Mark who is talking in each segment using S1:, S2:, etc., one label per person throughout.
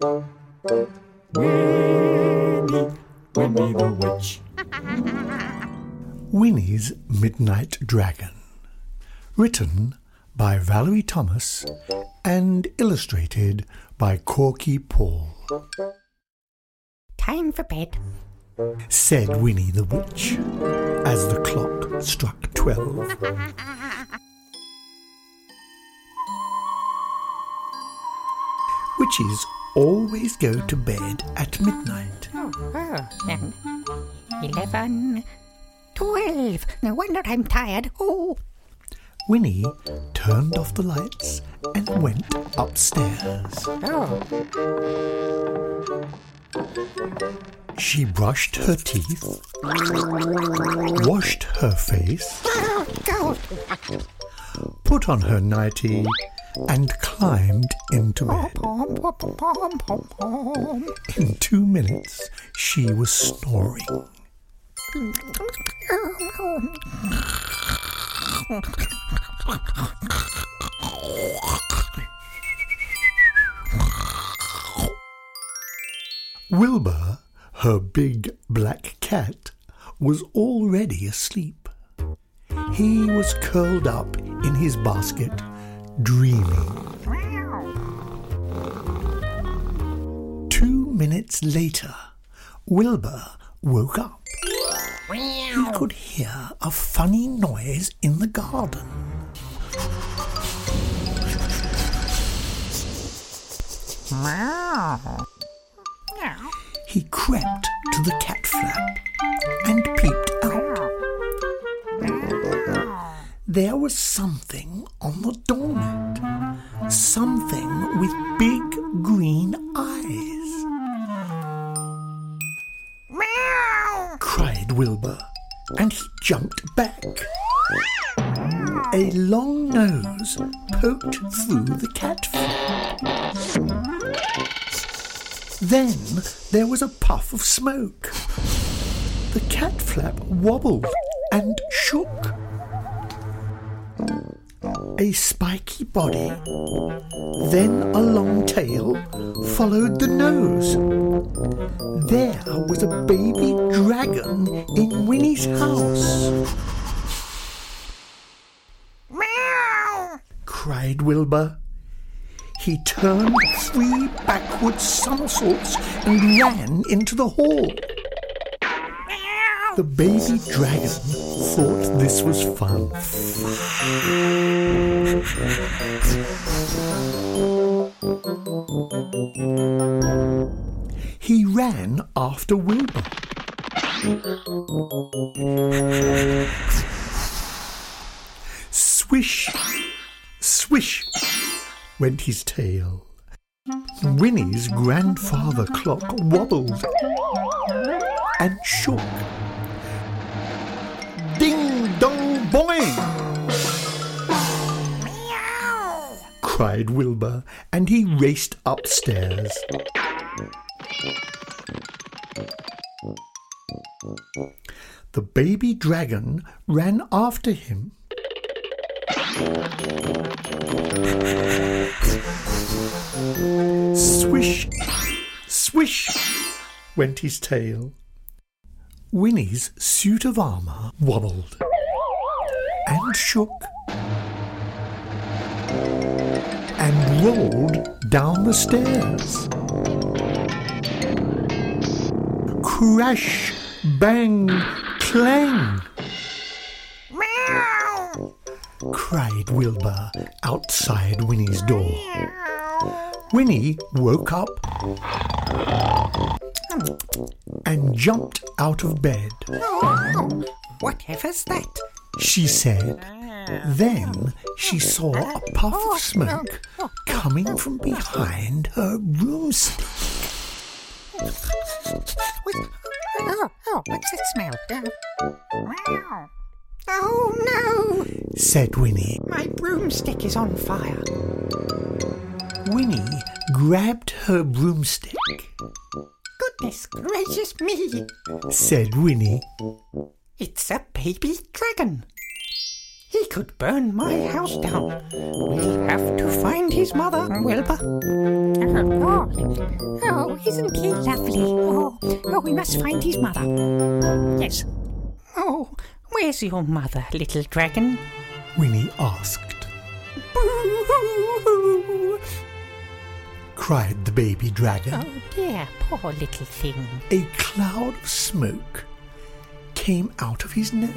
S1: Winnie, Winnie the Witch.
S2: Winnie's Midnight Dragon. Written by Valerie Thomas and illustrated by Korky Paul.
S3: Time for bed.
S2: Said Winnie the Witch as the clock struck twelve. Witches always go to bed at midnight.
S3: Oh, oh, um, eleven, twelve. No wonder I'm tired. Oh,
S2: Winnie turned off the lights and went upstairs.
S3: oh,
S2: She brushed her teeth, washed her face,
S3: oh,
S2: put on her nightie, and climbed into
S3: pom.
S2: In two minutes, she was snoring. Wilbur, her big black cat, was already asleep. He was curled up in his basket, dreaming. Two minutes later, Wilbur woke up. He could hear a funny noise in the garden. He crept to the cat flap There was something on the doormat. Something with big green eyes.
S3: Meow.
S2: cried Wilbur, and he jumped back. A long nose poked through the cat flap. Then there was a puff of smoke. The cat flap wobbled and shook. A spiky body, then a long tail, followed the nose. There was a baby dragon in Winnie's house,
S3: Meow.
S2: cried Wilbur. He turned three backward somersaults and ran into the hall.
S3: Meow.
S2: The baby dragon thought this was fun. He ran after Wilbur. Swish, swish went his tail. Winnie's grandfather clock wobbled and shook. Cried Wilbur, and he raced upstairs. The baby dragon ran after him. Swish, swish went his tail. Winnie's suit of armour wobbled and shook rolled down the stairs. Crash, bang, clang,
S3: Meow.
S2: cried Wilbur outside Winnie's door. Winnie woke up and jumped out of bed.
S3: Oh, whatever's that?
S2: She said. Then she saw a oh, puff of oh, smoke oh, coming from behind her broomstick.
S3: Oh, oh, what's that smell? Oh no!
S2: said Winnie.
S3: My broomstick is on fire.
S2: Winnie grabbed her broomstick,
S3: Goodness gracious me!
S2: said Winnie.
S3: It's a baby dragon. He could burn my house down. We'll have to find his mother, Wilbur. Oh, oh, isn't he lovely? Oh, oh, we must find his mother. Yes. Oh, where's your mother, little dragon?
S2: Winnie asked.
S3: Boo!
S2: Cried the baby dragon.
S3: Oh dear, poor little thing.
S2: A cloud of smoke came out of his nose.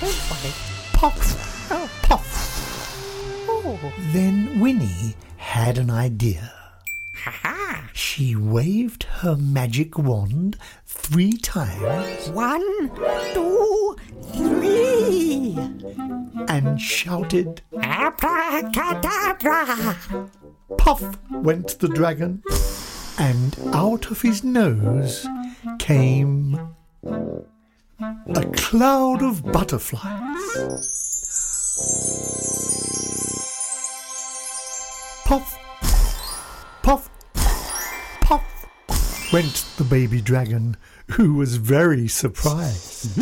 S3: Don't worry.
S2: Puff!
S3: Oh,
S2: Puff!
S3: oh,
S2: Then Winnie had an idea.
S3: ha ha.
S2: She waved her magic wand three times
S3: One, two, three.
S2: and shouted,
S3: Abracadabra.
S2: Puff went the dragon, and out of his nose came a cloud of butterflies. Puff, puff, puff went the baby dragon, who was very surprised.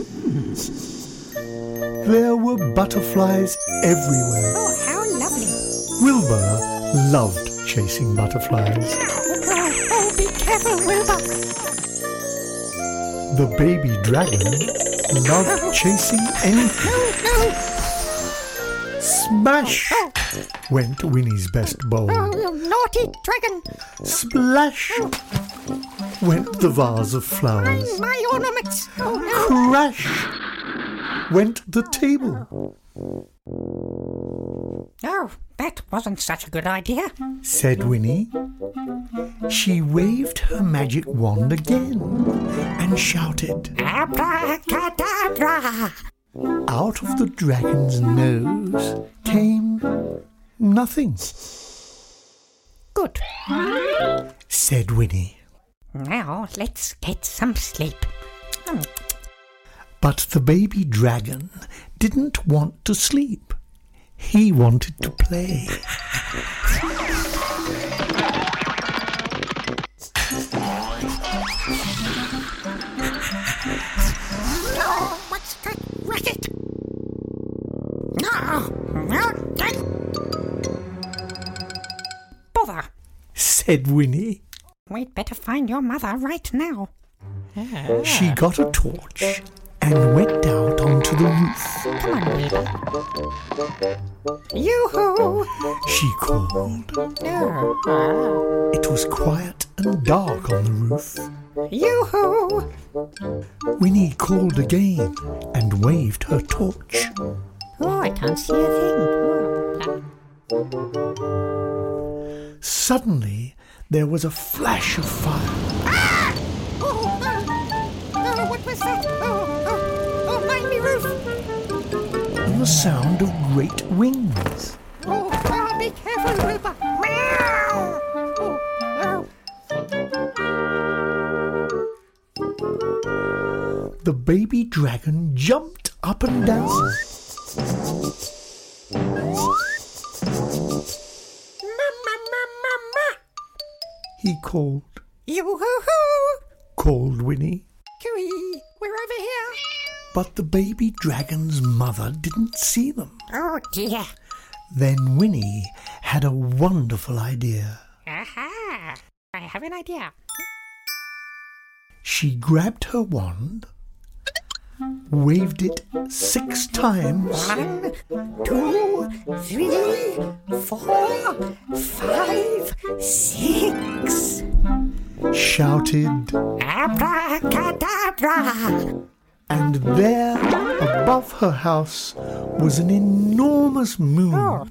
S2: There were butterflies everywhere.
S3: Oh, how lovely.
S2: Wilbur loved chasing butterflies.
S3: Oh, oh, be careful, Wilbur.
S2: The baby dragon loved chasing anything.
S3: No, no.
S2: Smash oh, went Winnie's best bowl.
S3: Oh, you naughty dragon.
S2: Splash went the vase of flowers.
S3: My ornaments. Oh, no.
S2: Crash went the table,
S3: Oh, that wasn't such a good idea.
S2: said Winnie. She waved her magic wand again and shouted.
S3: Abracadabra.
S2: Out of the dragon's nose came nothing,
S3: Good.
S2: said Winnie.
S3: Now let's get some sleep. Hmm.
S2: But the baby dragon didn't want to sleep. He wanted to play. said Winnie.
S3: We'd better find your mother right now.
S2: She ah. got a torch and went out onto the roof.
S3: Come on, Wilbur. Yoo-hoo!
S2: She called.
S3: Oh,
S2: It was quiet and dark on the roof.
S3: yoo-hoo!
S2: Winnie called again and waved her torch.
S3: Oh, I can't see a thing.
S2: Suddenly, there was a flash of fire. Ah!
S3: Oh, oh, oh, what was that? Oh, oh, oh, mind me, roof!
S2: and the sound of great wings.
S3: Oh, oh, be careful, Wilbur! Meow! Oh, oh.
S2: The baby dragon jumped up and down. He called,
S3: Yoo-hoo-hoo!
S2: called Winnie.
S3: Cooey, we're over here.
S2: But the baby dragon's mother didn't see them.
S3: Oh, dear.
S2: Then Winnie had a wonderful idea.
S3: Aha! I have an idea.
S2: She grabbed her wand, waved it six times,
S3: One, two, three, four, five, six.
S2: shouted,
S3: Abracadabra!
S2: and there above her house was an enormous moon.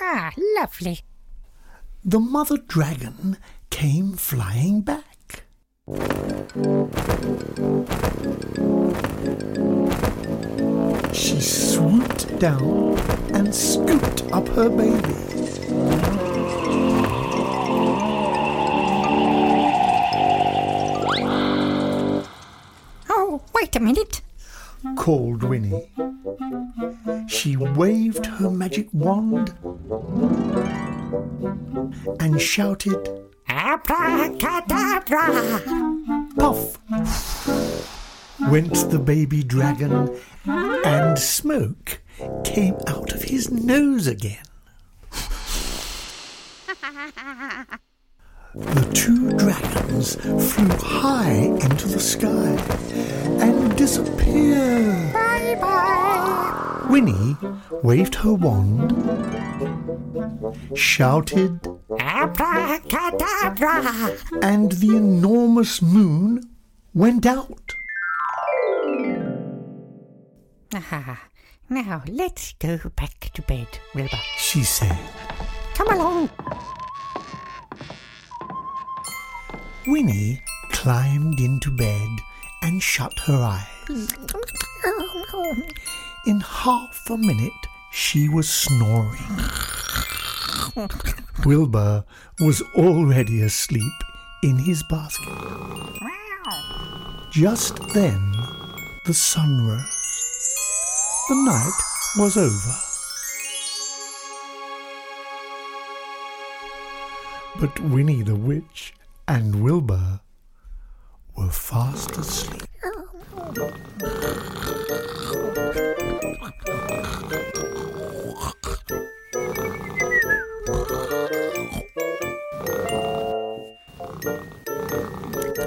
S3: Ah, lovely.
S2: The mother dragon came flying back. She swooped down and scooped up her baby.
S3: Oh, wait a minute.
S2: called Winnie. She waved her magic wand and shouted,
S3: Abracadabra!
S2: Puff! Went the baby dragon, and smoke came out of his nose again. The two dragons flew high into the sky and disappeared.
S3: Bye bye.
S2: Winnie waved her wand, shouted,
S3: Abracadabra.
S2: and the enormous moon went out.
S3: Ah, now let's go back to bed, Wilbur.
S2: She said.
S3: Come along.
S2: Winnie climbed into bed and shut her eyes. In half a minute, she was snoring. Wilbur was already asleep in his basket. Just then, the sun rose. The night was over. But Winnie the Witch and Wilbur were fast asleep. Oh,